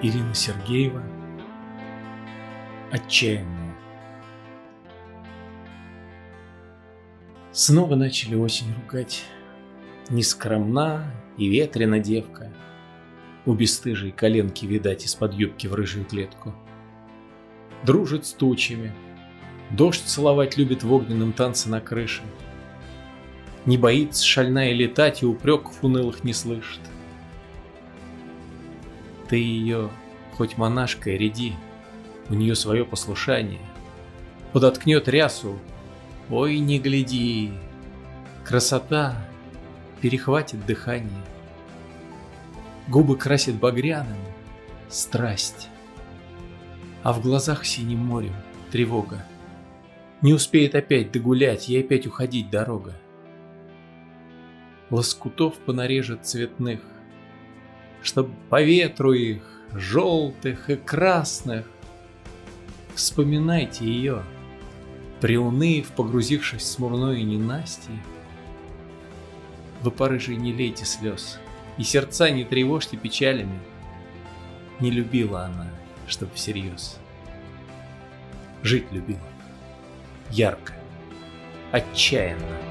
Ирина Сергеева. Отчаянная Снова начали осень ругать. Нескромна и ветрена девка. У бесстыжей коленки видать из-под юбки в рыжую клетку. Дружит с тучами. Дождь целовать любит в огненном танце на крыше. Не боится шальная летать и упреков унылых не слышит ты ее, хоть монашкой, ряди, у нее свое послушание. Подоткнет рясу, ой, не гляди, красота перехватит дыхание. Губы красит багряным, страсть, а в глазах синим морем тревога. Не успеет опять догулять, ей опять уходить дорога. Лоскутов понарежет цветных, Чтоб по ветру их, желтых и красных. Вспоминайте ее, приуныв, погрузившись в смурной ненастье. Вы, порыжей, не лейте слез, и сердца не тревожьте печалями. Не любила она, чтоб всерьез. Жить любила, ярко, отчаянно.